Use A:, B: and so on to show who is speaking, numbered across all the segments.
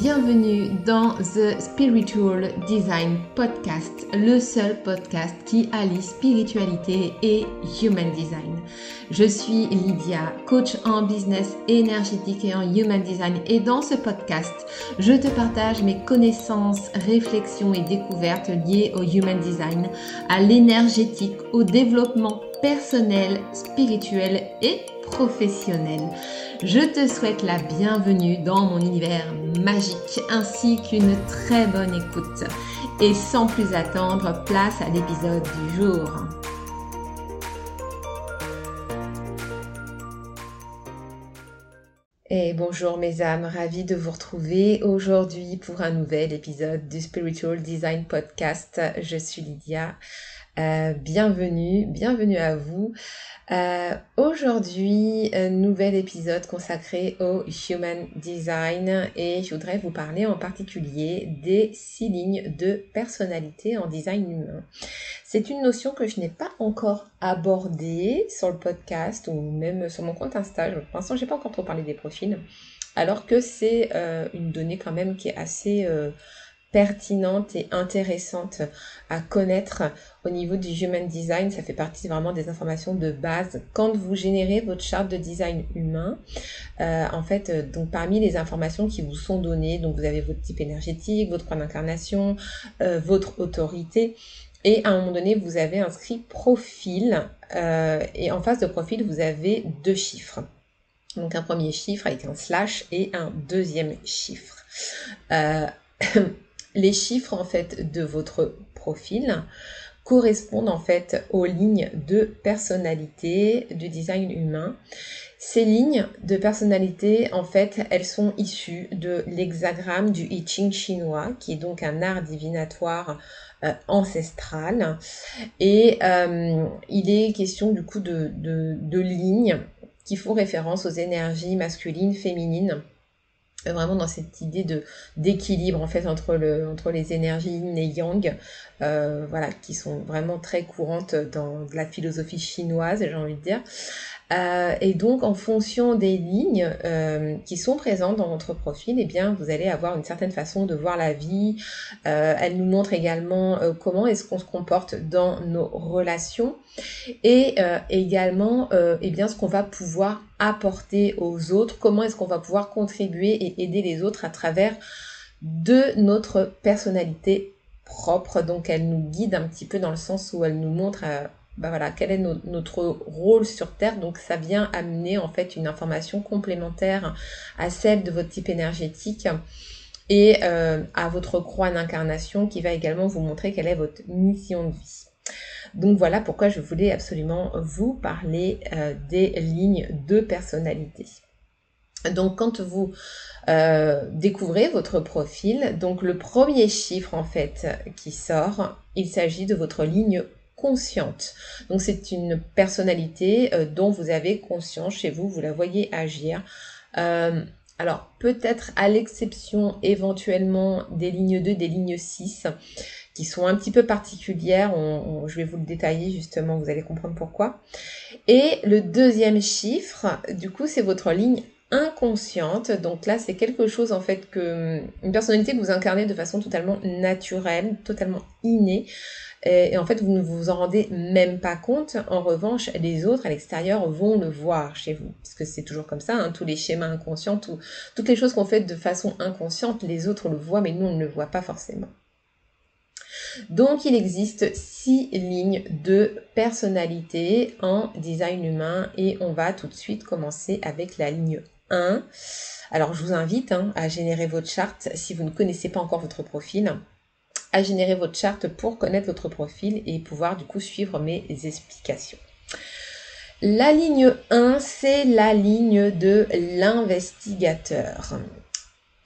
A: bienvenue dans The Spiritual Design Podcast, le seul podcast qui allie spiritualité et human design. Je suis Lydia, coach en business énergétique et en human design et dans ce podcast, je te partage mes connaissances, réflexions et découvertes liées au human design, à l'énergétique, au développement personnel, spirituel et professionnel. Je te souhaite la bienvenue dans mon univers magique ainsi qu'une très bonne écoute. Et sans plus attendre, place à l'épisode du jour. Et bonjour mes âmes, ravie de vous retrouver aujourd'hui pour un nouvel épisode du Spiritual Design Podcast. Je suis Lydia. Euh, bienvenue, bienvenue à vous. Euh, aujourd'hui, un nouvel épisode consacré au Human Design et je voudrais vous parler en particulier des six lignes de personnalité en design humain. C'est une notion que je n'ai pas encore abordée sur le podcast ou même sur mon compte Insta. Pour l'instant, j'ai pas encore trop parlé des profils, alors que c'est euh, une donnée quand même qui est assez pertinente et intéressante à connaître au niveau du human design. Ça fait partie vraiment des informations de base. Quand vous générez votre charte de design humain, euh, en fait, euh, donc parmi les informations qui vous sont données, donc vous avez votre type énergétique, votre point d'incarnation, euh, votre autorité. Et à un moment donné, vous avez inscrit profil. et en face de profil, vous avez deux chiffres. Donc un premier chiffre avec un slash et un deuxième chiffre. les chiffres en fait de votre profil correspondent en fait aux lignes de personnalité du design humain. Ces lignes de personnalité, en fait, elles sont issues de l'hexagramme du I Ching chinois, qui est donc un art divinatoire euh, ancestral. Et euh, il est question du coup de, de, de lignes qui font référence aux énergies masculines, féminines vraiment dans cette idée de d'équilibre en fait entre le entre les énergies yin et yang euh, voilà qui sont vraiment très courantes dans la philosophie chinoise j'ai envie de dire euh, et donc, en fonction des lignes euh, qui sont présentes dans votre profil, eh bien, vous allez avoir une certaine façon de voir la vie. Euh, elle nous montre également comment est-ce qu'on se comporte dans nos relations et également, eh bien, ce qu'on va pouvoir apporter aux autres. Comment est-ce qu'on va pouvoir contribuer et aider les autres à travers de notre personnalité propre. Donc, elle nous guide un petit peu dans le sens où elle nous montre bah voilà, quel est notre rôle sur Terre. Donc ça vient amener en fait une information complémentaire à celle de votre type énergétique et euh, à votre croix d'incarnation qui va également vous montrer quelle est votre mission de vie. Donc voilà pourquoi je voulais absolument vous parler euh, des lignes de personnalité. Donc quand vous euh, découvrez votre profil, donc le premier chiffre en fait qui sort, il s'agit de votre ligne consciente. Donc c'est une personnalité euh, dont vous avez conscience chez vous, vous la voyez agir. Euh, alors peut-être à l'exception éventuellement des lignes 2, des lignes 6 qui sont un petit peu particulières, je vais vous le détailler justement, vous allez comprendre pourquoi. Et le deuxième chiffre, du coup, c'est votre ligne inconsciente. Donc là, c'est quelque chose en fait que une personnalité que vous incarnez de façon totalement naturelle, totalement innée. Et, en fait, vous ne vous en rendez même pas compte. En revanche, les autres à l'extérieur vont le voir chez vous. Parce que c'est toujours comme ça, hein, tous les schémas inconscients, toutes les choses qu'on fait de façon inconsciente, les autres le voient, mais nous, on ne le voit pas forcément. Donc, il existe six lignes de personnalité en design humain et on va tout de suite commencer avec la ligne 1. Alors, je vous invite hein, à générer votre charte si vous ne connaissez pas encore votre profil à générer votre charte pour connaître votre profil et pouvoir du coup suivre mes explications. La ligne 1, c'est la ligne de l'investigateur.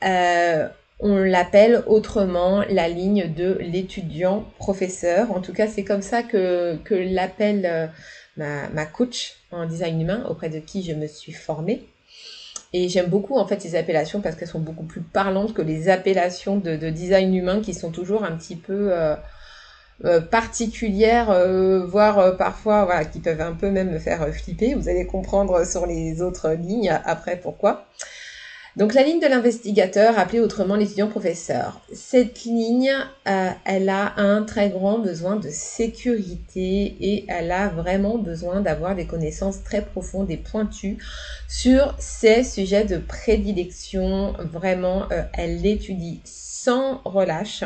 A: Euh, on l'appelle autrement la ligne de l'étudiant professeur. En tout cas, c'est comme ça que, l'appelle euh, ma coach en design humain auprès de qui je me suis formée. Et j'aime beaucoup en fait ces appellations parce qu'elles sont beaucoup plus parlantes que les appellations de, design humain qui sont toujours un petit peu euh, euh, particulières, euh, voire parfois voilà, qui peuvent un peu même me faire flipper. Vous allez comprendre sur les autres lignes après pourquoi. Donc la ligne de l'investigateur, appelée autrement l'étudiant-professeur. Cette ligne, euh, elle a un très grand besoin de sécurité et elle a vraiment besoin d'avoir des connaissances très profondes et pointues sur ses sujets de prédilection. Vraiment, euh, elle l'étudie sans relâche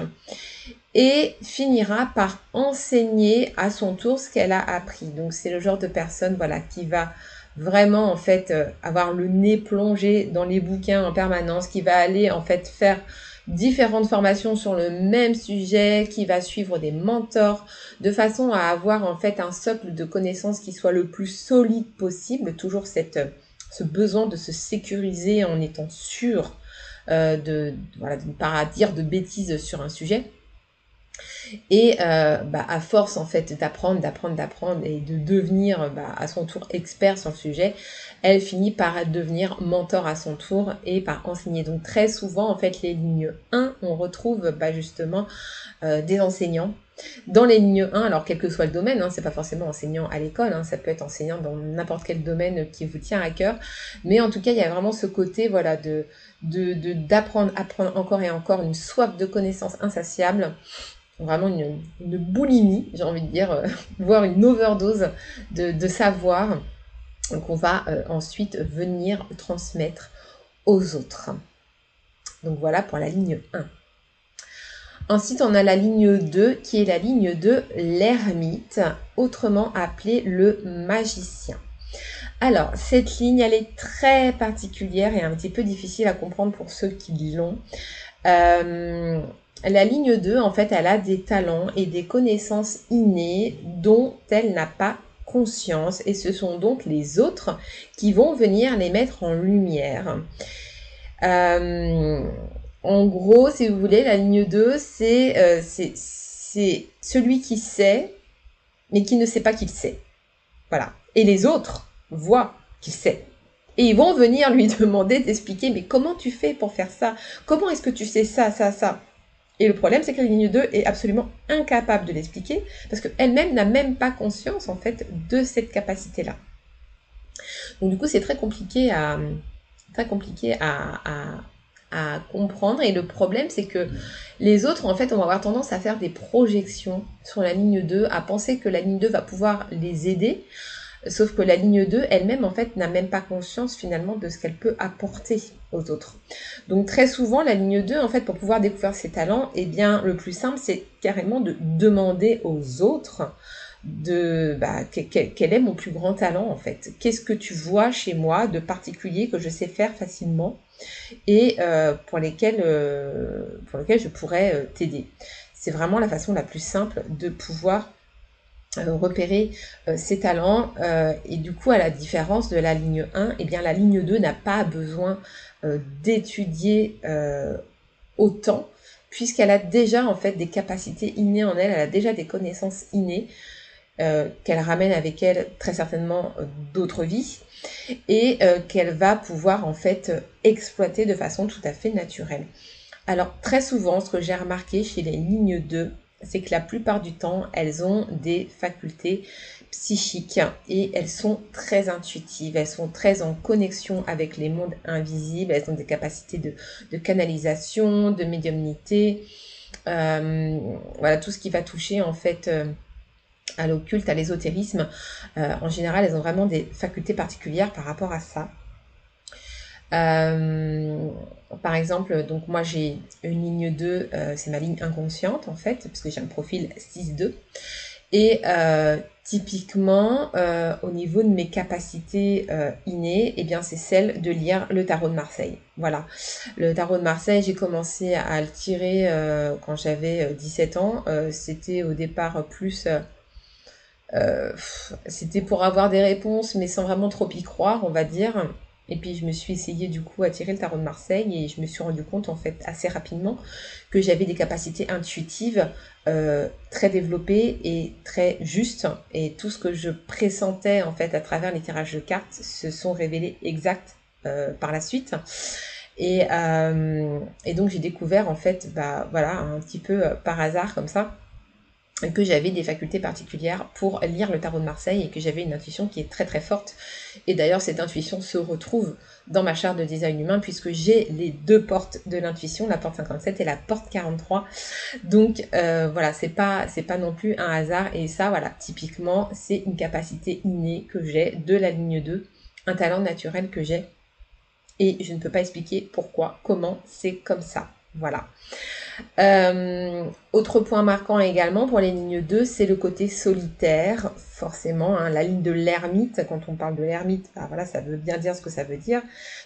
A: et finira par enseigner à son tour ce qu'elle a appris. Donc c'est le genre de personne voilà qui va vraiment en fait euh, avoir le nez plongé dans les bouquins en permanence, qui va aller en fait faire différentes formations sur le même sujet, qui va suivre des mentors, de façon à avoir en fait un socle de connaissances qui soit le plus solide possible, toujours cette, euh, ce besoin de se sécuriser en étant sûr euh, de, voilà, de ne pas dire de bêtises sur un sujet. Et euh, bah, à force en fait d'apprendre, d'apprendre, d'apprendre et de devenir bah, à son tour expert sur le sujet, elle finit par devenir mentor à son tour et par enseigner. Donc très souvent en fait les lignes 1, on retrouve bah, justement euh, des enseignants dans les lignes 1, alors quel que soit le domaine, hein, c'est pas forcément enseignant à l'école, hein, ça peut être enseignant dans n'importe quel domaine qui vous tient à cœur, mais en tout cas il y a vraiment ce côté voilà de d'apprendre, apprendre encore et encore une soif de connaissances insatiable vraiment une, boulimie, j'ai envie de dire, euh, voire une overdose de, savoir qu'on va euh, ensuite venir transmettre aux autres. Donc voilà pour la ligne 1. Ensuite, on a la ligne 2 qui est la ligne de l'ermite, autrement appelée le magicien. Alors, cette ligne, elle est très particulière et un petit peu difficile à comprendre pour ceux qui l'ont. Euh, la ligne 2, en fait, elle a des talents et des connaissances innées dont elle n'a pas conscience et ce sont donc les autres qui vont venir les mettre en lumière. Euh, en gros, si vous voulez, la ligne 2, euh, c'est celui qui sait, mais qui ne sait pas qu'il sait. Voilà. Et les autres voient qu'il sait. Et ils vont venir lui demander d'expliquer, mais comment tu fais pour faire ça? Comment est-ce que tu sais ça, ça, ça? Et le problème, c'est que la ligne 2 est absolument incapable de l'expliquer parce qu'elle-même n'a même pas conscience en fait de cette capacité-là. Donc du coup, c'est très compliqué à comprendre. Et le problème, c'est que les autres, en fait, vont avoir tendance à faire des projections sur la ligne 2, à penser que la ligne 2 va pouvoir les aider. Sauf que la ligne 2 elle-même, en fait, n'a même pas conscience finalement de ce qu'elle peut apporter aux autres. Donc très souvent, la ligne 2, en fait, pour pouvoir découvrir ses talents, eh bien, le plus simple, c'est carrément de demander aux autres de bah, quel, est mon plus grand talent en fait Qu'est-ce que tu vois chez moi de particulier que je sais faire facilement et euh, pour lesquels euh, pour lesquels je pourrais euh, t'aider? C'est vraiment la façon la plus simple de pouvoir repérer euh, ses talents euh, et du coup à la différence de la ligne 1 et eh bien la ligne 2 n'a pas besoin d'étudier autant puisqu'elle a déjà en fait des capacités innées en elle, elle a déjà des connaissances innées qu'elle ramène avec elle très certainement d'autres vies et qu'elle va pouvoir en fait exploiter de façon tout à fait naturelle. Alors très souvent ce que j'ai remarqué chez les lignes 2 c'est que la plupart du temps, elles ont des facultés psychiques et elles sont très intuitives, elles sont très en connexion avec les mondes invisibles, elles ont des capacités de, canalisation, de médiumnité, euh, voilà tout ce qui va toucher en fait euh, à l'occulte, à l'ésotérisme. Euh, en général, elles ont vraiment des facultés particulières par rapport à ça. Euh, par exemple, donc moi j'ai une ligne 2, euh, c'est ma ligne inconsciente en fait, parce que j'ai un profil 6-2. Et euh, typiquement, au niveau de mes capacités innées, eh bien c'est celle de lire le tarot de Marseille. Voilà, le tarot de Marseille, j'ai commencé à le tirer quand j'avais 17 ans. C'était au départ plus... c'était pour avoir des réponses, mais sans vraiment trop y croire, on va dire. Et puis je me suis essayé du coup à tirer le tarot de Marseille et je me suis rendu compte en fait assez rapidement que j'avais des capacités intuitives euh, très développées et très justes. Et tout ce que je pressentais en fait à travers les tirages de cartes se sont révélés exacts euh, par la suite. Et, euh, et donc j'ai découvert en fait, bah voilà, un petit peu par hasard comme ça, que j'avais des facultés particulières pour lire le tarot de Marseille et que j'avais une intuition qui est très très forte. Et d'ailleurs, cette intuition se retrouve dans ma charte de design humain puisque j'ai les deux portes de l'intuition, la porte 57 et la porte 43. Donc euh, voilà, c'est pas c'est pas non plus un hasard et ça voilà, typiquement, c'est une capacité innée que j'ai de la ligne 2, un talent naturel que j'ai et je ne peux pas expliquer pourquoi, comment, c'est comme ça. Voilà. Euh, autre point marquant également pour les lignes 2, c'est le côté solitaire, forcément. Hein, la ligne de l'ermite, quand on parle de l'ermite, bah voilà, ça veut bien dire ce que ça veut dire.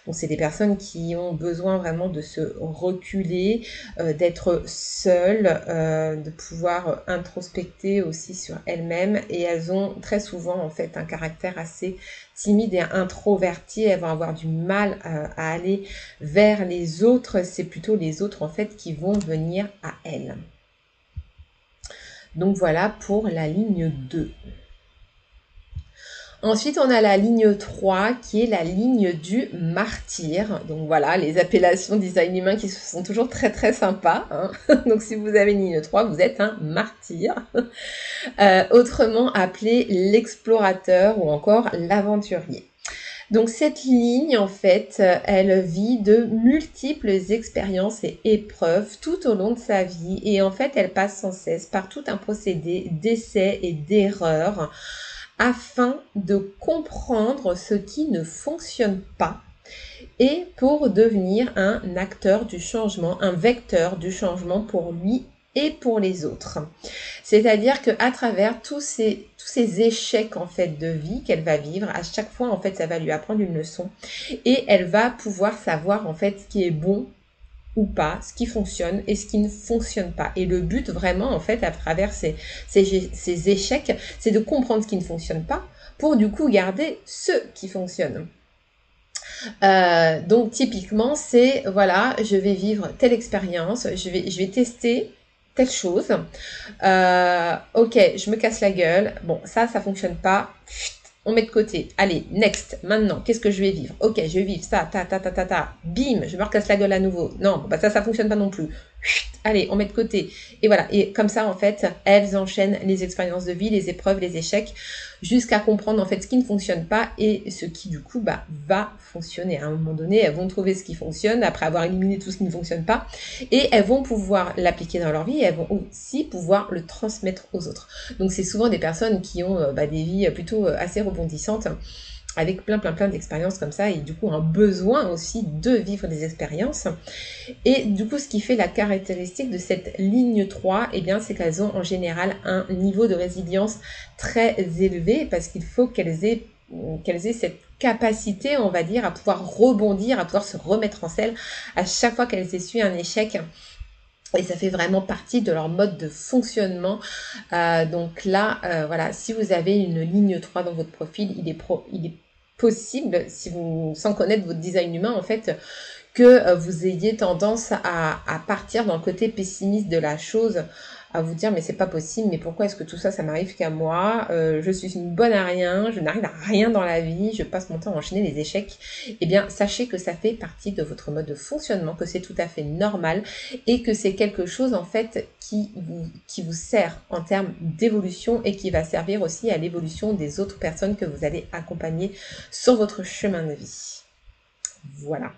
A: Donc c'est des personnes qui ont besoin vraiment de se reculer, euh, d'être seules, euh, de pouvoir introspecter aussi sur elles-mêmes. Et elles ont très souvent en fait un caractère assez timide et introverti. Elles vont avoir du mal à aller vers les autres. C'est plutôt les autres en fait qui vont venir à elles. Donc voilà pour la ligne 2. Ensuite, on a la ligne 3 qui est la ligne du martyr. Donc voilà, les appellations design humain qui sont toujours très très sympas. Hein. Donc si vous avez une ligne 3, vous êtes un martyr. Euh, autrement appelé l'explorateur ou encore l'aventurier. Donc cette ligne, en fait, elle vit de multiples expériences et épreuves tout au long de sa vie et en fait, elle passe sans cesse par tout un procédé d'essais et d'erreurs afin de comprendre ce qui ne fonctionne pas et pour devenir un acteur du changement, un vecteur du changement pour lui et pour les autres. C'est-à-dire que à travers tous ces tous ces échecs en fait de vie qu'elle va vivre, à chaque fois en fait ça va lui apprendre une leçon et elle va pouvoir savoir en fait ce qui est bon ou pas, ce qui fonctionne et ce qui ne fonctionne pas. Et le but vraiment en fait à travers ces, ces, échecs, c'est de comprendre ce qui ne fonctionne pas pour du coup garder ce qui fonctionne. Euh, donc typiquement c'est voilà je vais vivre telle expérience, je vais je vais tester telle chose. Euh, ok, je me casse la gueule. Bon, ça, ça fonctionne pas. On met de côté. Allez, next. Maintenant, qu'est-ce que je vais vivre? Ok, je vais vivre ça, ta, ta, ta, ta, ta. Bim, je me recasse la gueule à nouveau. Non, bah ça, ça fonctionne pas non plus allez, on met de côté. Et voilà. Et comme ça, en fait, elles enchaînent les expériences de vie, les épreuves, les échecs, jusqu'à comprendre en fait ce qui ne fonctionne pas et ce qui du coup bah, va fonctionner. À un moment donné, elles vont trouver ce qui fonctionne après avoir éliminé tout ce qui ne fonctionne pas et elles vont pouvoir l'appliquer dans leur vie et elles vont aussi pouvoir le transmettre aux autres. Donc c'est souvent des personnes qui ont euh, bah, des vies plutôt euh, assez rebondissantes avec plein plein plein d'expériences comme ça et du coup un besoin aussi de vivre des expériences. Et du coup ce qui fait la caractéristique de cette ligne 3, et eh bien c'est qu'elles ont en général un niveau de résilience très élevé parce qu'il faut qu'elles aient qu'elles aient cette capacité, on va dire, à pouvoir rebondir, à pouvoir se remettre en selle à chaque fois qu'elles essuient un échec. Et ça fait vraiment partie de leur mode de fonctionnement. Euh, donc là, euh, voilà, si vous avez une ligne 3 dans votre profil, il est, possible, si vous, sans connaître votre design humain, en fait, que euh, vous ayez tendance à, à, partir dans le côté pessimiste de la chose à vous dire mais c'est pas possible, mais pourquoi est-ce que tout ça ça m'arrive qu'à moi? Euh, Je suis une bonne à rien, je n'arrive à rien dans la vie, je passe mon temps à enchaîner les échecs. Eh bien sachez que ça fait partie de votre mode de fonctionnement, que c'est tout à fait normal et que c'est quelque chose en fait qui vous, qui vous sert en termes d'évolution et qui va servir aussi à l'évolution des autres personnes que vous allez accompagner sur votre chemin de vie. Voilà.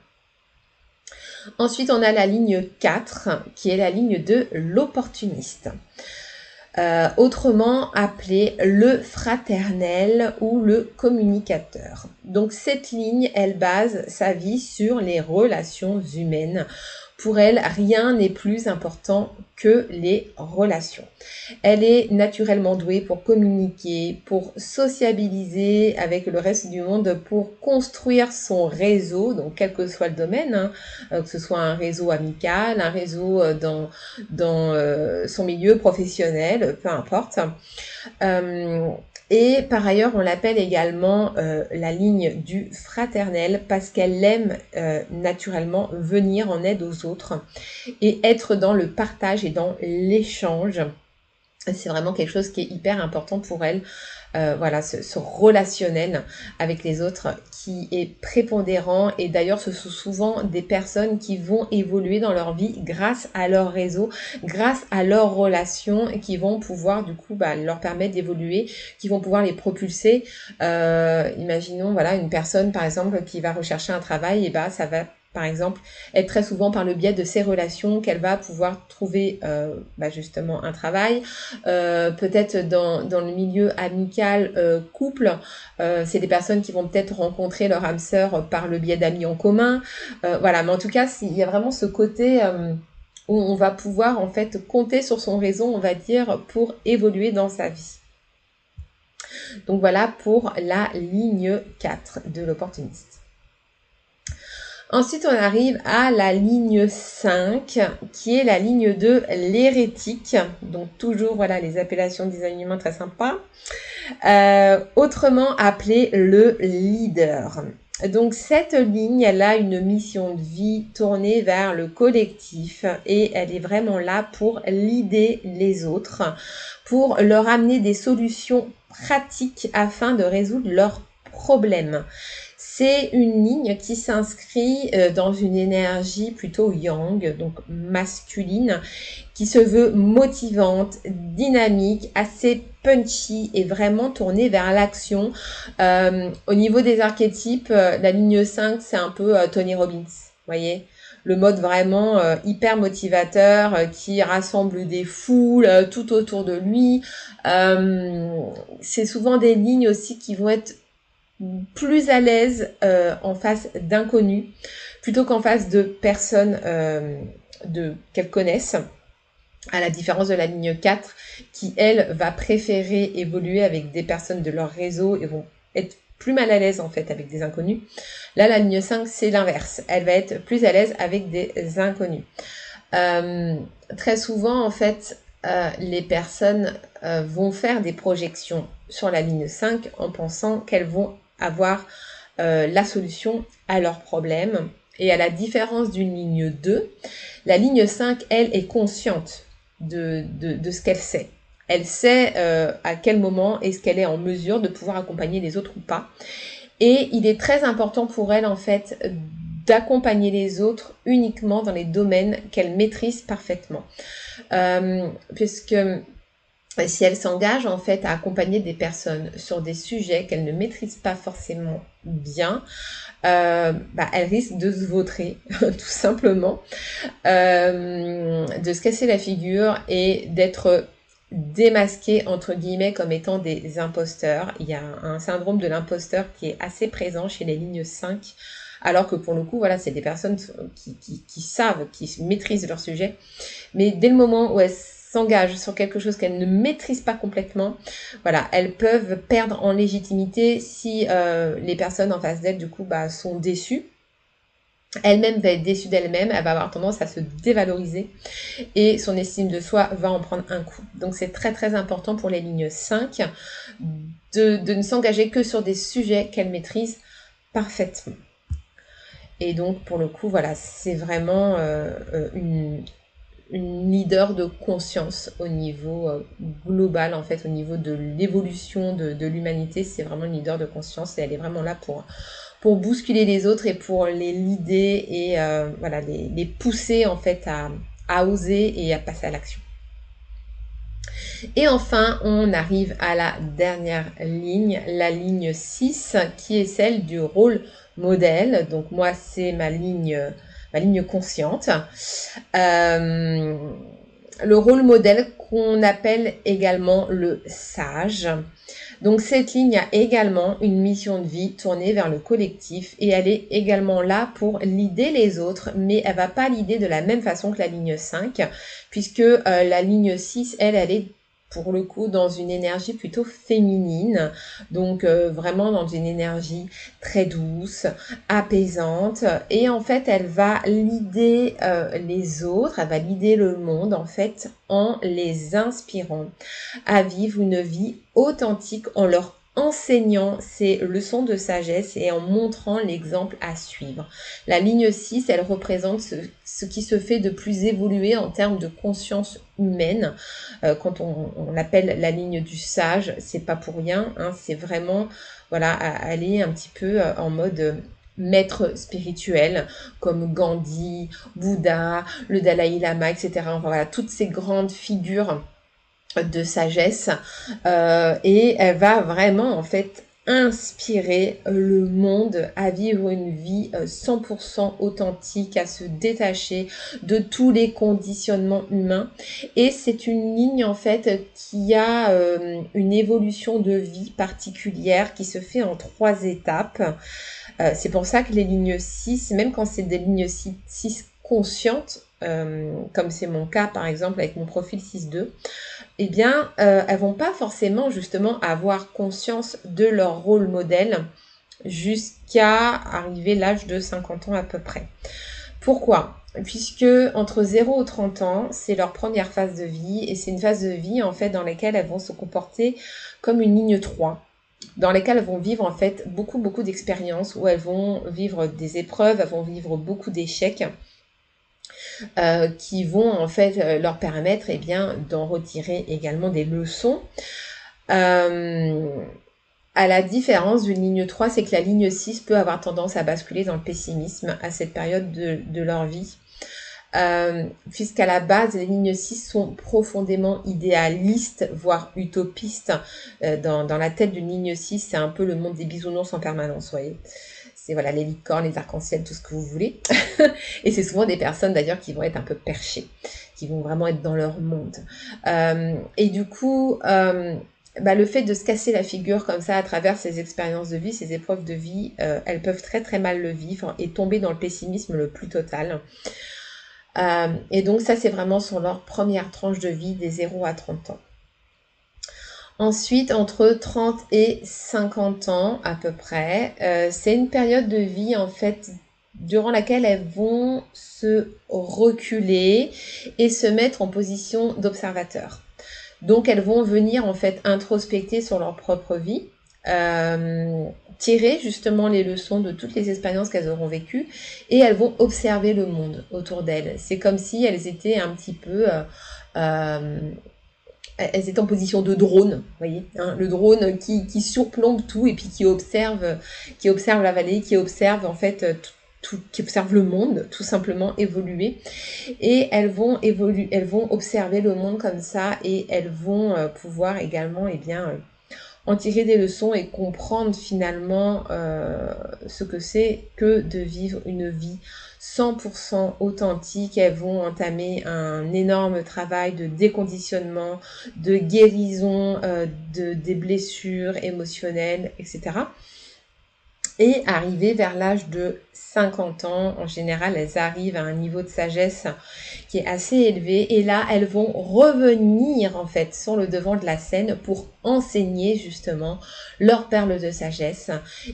A: Ensuite, on a la ligne 4, qui est la ligne de l'opportuniste. Euh, autrement appelé le fraternel ou le communicateur. Donc cette ligne, elle base sa vie sur les relations humaines pour elle, rien n'est plus important que les relations. Elle est naturellement douée pour communiquer, pour sociabiliser avec le reste du monde, pour construire son réseau, donc quel que soit le domaine, hein, euh, que ce soit un réseau amical, un réseau euh, dans, dans euh, son milieu professionnel, peu importe. Et par ailleurs, on l'appelle également euh, la ligne du fraternel parce qu'elle aime euh, naturellement venir en aide aux autres et être dans le partage et dans l'échange c'est vraiment quelque chose qui est hyper important pour elle. Euh, voilà, ce, relationnel avec les autres qui est prépondérant et d'ailleurs ce sont souvent des personnes qui vont évoluer dans leur vie grâce à leur réseau, grâce à leurs relations qui vont pouvoir du coup bah, leur permettre d'évoluer, qui vont pouvoir les propulser. Euh, imaginons voilà une personne par exemple qui va rechercher un travail et bah ça va par exemple, être très souvent par le biais de ces relations qu'elle va pouvoir trouver euh, bah, justement un travail. Euh, peut-être dans, dans le milieu amical, euh, couple, c'est des personnes qui vont peut-être rencontrer leur âme sœur par le biais d'amis en commun. voilà, mais en tout cas, il y a vraiment ce côté où on va pouvoir en fait compter sur son réseau, on va dire, pour évoluer dans sa vie. Donc voilà pour la ligne 4 de l'opportuniste. Ensuite, on arrive à la ligne 5, qui est la ligne de l'hérétique. Donc, toujours, voilà, les appellations design très sympas. Euh, autrement appelé le leader. Donc cette ligne, elle a une mission de vie tournée vers le collectif et elle est vraiment là pour leader les autres, pour leur amener des solutions pratiques afin de résoudre leurs problèmes. C'est une ligne qui s'inscrit euh, dans une énergie plutôt yang, donc masculine, qui se veut motivante, dynamique, assez punchy et vraiment tournée vers l'action. Euh, au niveau des archétypes, euh, la ligne 5, c'est un peu Tony Robbins, voyez le mode vraiment hyper motivateur qui rassemble des foules tout autour de lui. c'est souvent des lignes aussi qui vont être plus à l'aise euh, en face d'inconnus plutôt qu'en face de personnes euh, qu'elles connaissent à la différence de la ligne 4 qui elle va préférer évoluer avec des personnes de leur réseau et vont être plus mal à l'aise en fait avec des inconnus. Là la ligne 5 c'est l'inverse, elle va être plus à l'aise avec des inconnus. Euh, très souvent en fait les personnes vont faire des projections sur la ligne 5 en pensant qu'elles vont avoir euh, la solution à leurs problèmes. Et à la différence d'une ligne 2, la ligne 5, elle, est consciente de, ce qu'elle sait. Elle sait euh, à quel moment est-ce qu'elle est en mesure de pouvoir accompagner les autres ou pas. Et il est très important pour elle, en fait, d'accompagner les autres uniquement dans les domaines qu'elle maîtrise parfaitement. Euh, puisque si elle s'engage en fait à accompagner des personnes sur des sujets qu'elle ne maîtrise pas forcément bien, euh, bah, elle risque de se vautrer tout simplement, euh, de se casser la figure et d'être démasquée entre guillemets comme étant des imposteurs. Il y a un syndrome de l'imposteur qui est assez présent chez les lignes 5 alors que pour le coup, voilà, c'est des personnes qui, savent, qui maîtrisent leur sujet. Mais dès le moment où elles s'engagent sur quelque chose qu'elles ne maîtrisent pas complètement, voilà, elles peuvent perdre en légitimité si euh, les personnes en face d'elles, du coup, bah, sont déçues. Elle-même va être déçue d'elle-même, elle va avoir tendance à se dévaloriser et son estime de soi va en prendre un coup. Donc c'est très très important pour les lignes 5 de, ne s'engager que sur des sujets qu'elle maîtrise parfaitement. Et donc pour le coup, voilà, c'est vraiment euh, euh, une, une leader de conscience au niveau euh, global, en fait, au niveau de l'évolution de, l'humanité. C'est vraiment une leader de conscience et elle est vraiment là pour, pour bousculer les autres et pour les leader et euh, voilà, les, pousser en fait à, à oser et à passer à l'action. Et enfin, on arrive à la dernière ligne, la ligne 6, qui est celle du rôle modèle. Donc moi, c'est ma ligne ligne consciente. Euh, le rôle modèle qu'on appelle également le sage. Donc cette ligne a également une mission de vie tournée vers le collectif et elle est également là pour l'idée les autres, mais elle va pas l'idée de la même façon que la ligne 5, puisque euh, la ligne 6, elle, elle est pour le coup dans une énergie plutôt féminine, donc euh, vraiment dans une énergie très douce, apaisante, et en fait elle va l'idée euh, les autres, elle va l'idée le monde en fait en les inspirant à vivre une vie authentique, en leur enseignant ces leçons de sagesse et en montrant l'exemple à suivre. La ligne 6, elle représente ce, qui se fait de plus évolué en termes de conscience humaine. Euh, quand on, on, appelle la ligne du sage, c'est pas pour rien, hein, c'est vraiment voilà aller un petit peu euh, en mode euh, maître spirituel comme Gandhi, Bouddha, le Dalai Lama, etc. Voilà, toutes ces grandes figures de sagesse euh, et elle va vraiment en fait inspirer le monde à vivre une vie 100% euh, authentique, à se détacher de tous les conditionnements humains. Et c'est une ligne en fait qui a euh, une évolution de vie particulière qui se fait en trois étapes. c'est pour ça que les lignes 6, même quand c'est des lignes 6, 6 conscientes, comme c'est mon cas par exemple avec mon profil 6-2, eh bien, euh, elles vont pas forcément justement avoir conscience de leur rôle modèle jusqu'à arriver l'âge de 50 ans à peu près. Pourquoi? Puisque entre 0 et 30 ans, c'est leur première phase de vie et c'est une phase de vie en fait dans laquelle elles vont se comporter comme une ligne 3 dans laquelle elles vont vivre en fait beaucoup beaucoup d'expériences où elles vont vivre des épreuves, elles vont vivre beaucoup d'échecs euh, qui vont en fait euh, leur permettre eh bien d'en retirer également des leçons. Euh, à la différence d'une ligne 3, c'est que la ligne 6 peut avoir tendance à basculer dans le pessimisme à cette période de, leur vie. puisqu'à la base, les lignes 6 sont profondément idéalistes, voire utopistes. dans, dans, la tête d'une ligne 6, c'est un peu le monde des bisounours en permanence, voyez c'est voilà les licornes, les arcs-en-ciel, tout ce que vous voulez. et c'est souvent des personnes d'ailleurs qui vont être un peu perchées, qui vont vraiment être dans leur monde. Euh, et du coup, euh, bah, le fait de se casser la figure comme ça à travers ces expériences de vie, ces épreuves de vie, euh, elles peuvent très très mal le vivre et tomber dans le pessimisme le plus total. et donc ça, c'est vraiment sur leur première tranche de vie des 0 à 30 ans. Ensuite, entre 30 et 50 ans à peu près, euh, c'est une période de vie en fait durant laquelle elles vont se reculer et se mettre en position d'observateur. Donc elles vont venir en fait introspecter sur leur propre vie, euh, tirer justement les leçons de toutes les expériences qu'elles auront vécues et elles vont observer le monde autour d'elles. C'est comme si elles étaient un petit peu euh, elles étaient en position de drone, voyez, hein, le drone qui, surplombe tout et puis qui observe, qui observe la vallée, qui observe en fait tout, qui observe le monde, tout simplement évoluer. Et elles vont évoluer, elles vont observer le monde comme ça et elles vont euh, pouvoir également, eh bien, euh, en tirer des leçons et comprendre finalement euh, ce que c'est que de vivre une vie 100% authentique. Elles vont entamer un énorme travail de déconditionnement, de guérison euh, de, des blessures émotionnelles, etc et arriver vers l'âge de 50 ans, en général, elles arrivent à un niveau de sagesse qui est assez élevé et là, elles vont revenir en fait sur le devant de la scène pour enseigner justement leurs perles de sagesse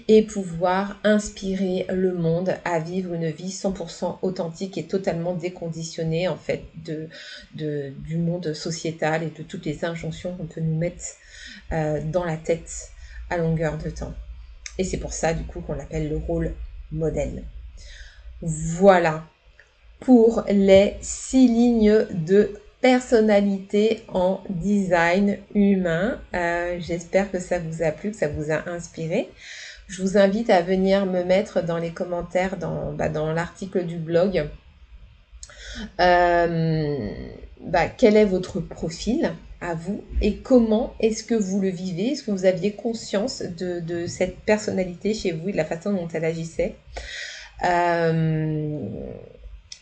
A: et pouvoir inspirer le monde à vivre une vie 100% authentique et totalement déconditionnée en fait du monde sociétal et de toutes les injonctions qu'on peut nous mettre euh, dans la tête à longueur de temps. Et c'est pour ça, du coup, qu'on l'appelle le rôle modèle. Voilà pour les six lignes de personnalité en design humain. Euh, j'espère que ça vous a plu, que ça vous a inspiré. Je vous invite à venir me mettre dans les commentaires dans, bah, l'article du blog euh, bah, quel est votre profil? À vous et comment est-ce que vous le vivez? Est-ce que vous aviez conscience de, cette personnalité chez vous et de la façon dont elle agissait? Euh,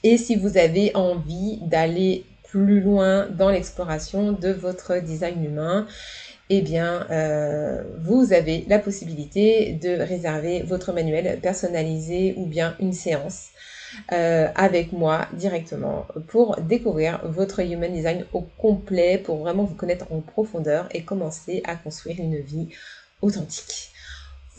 A: Et si vous avez envie d'aller plus loin dans l'exploration de votre design humain, eh bien, euh, vous avez la possibilité de réserver votre manuel personnalisé ou bien une séance euh, avec moi directement pour découvrir votre Human Design au complet, pour vraiment vous connaître en profondeur et commencer à construire une vie authentique.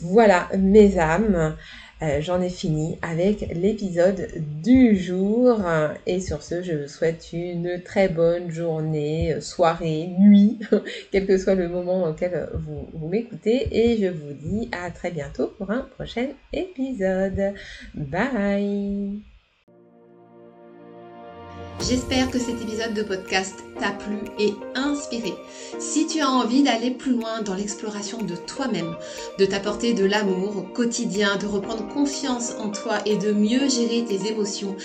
A: Voilà mes âmes. Euh, j'en ai fini avec l'épisode du jour. Et sur ce, je vous souhaite une très bonne journée, soirée, nuit, quel que soit le moment auquel vous, vous m'écoutez. Et je vous dis à très bientôt pour un prochain épisode. Bye
B: J'espère que cet épisode de podcast t'a plu et inspiré. Si tu as envie d'aller plus loin dans l'exploration de toi-même, de t'apporter de l'amour au quotidien, de reprendre confiance en toi et de mieux gérer tes émotions,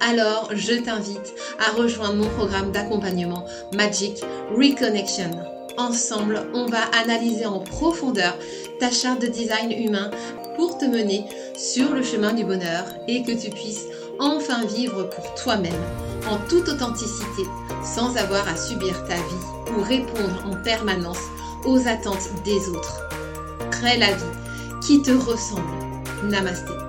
B: alors je t'invite à rejoindre mon programme d'accompagnement Magic Reconnection. Ensemble, on va analyser en profondeur ta charte de design humain pour te mener sur le chemin du bonheur et que tu puisses enfin vivre pour toi-même en toute authenticité sans avoir à subir ta vie ou répondre en permanence aux attentes des autres. Crée la vie qui te ressemble. Namasté.